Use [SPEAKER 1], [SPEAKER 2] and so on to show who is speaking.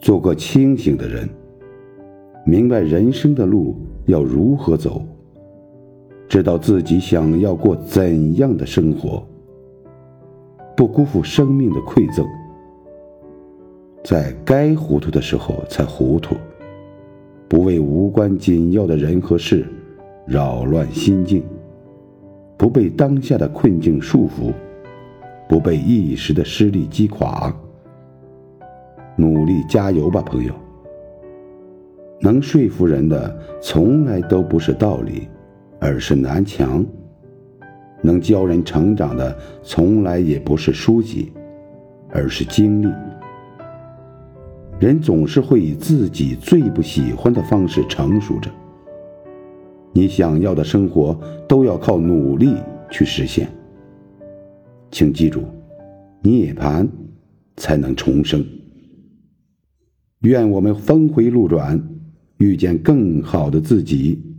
[SPEAKER 1] 做个清醒的人，明白人生的路要如何走，知道自己想要过怎样的生活，不辜负生命的馈赠，在该糊涂的时候才糊涂，不为无关紧要的人和事扰乱心境，不被当下的困境束缚，不被一时的失利击垮。努力加油吧，朋友！能说服人的从来都不是道理，而是南墙；能教人成长的从来也不是书籍，而是经历。人总是会以自己最不喜欢的方式成熟着。你想要的生活都要靠努力去实现。请记住，涅槃才能重生。愿我们峰回路转，遇见更好的自己。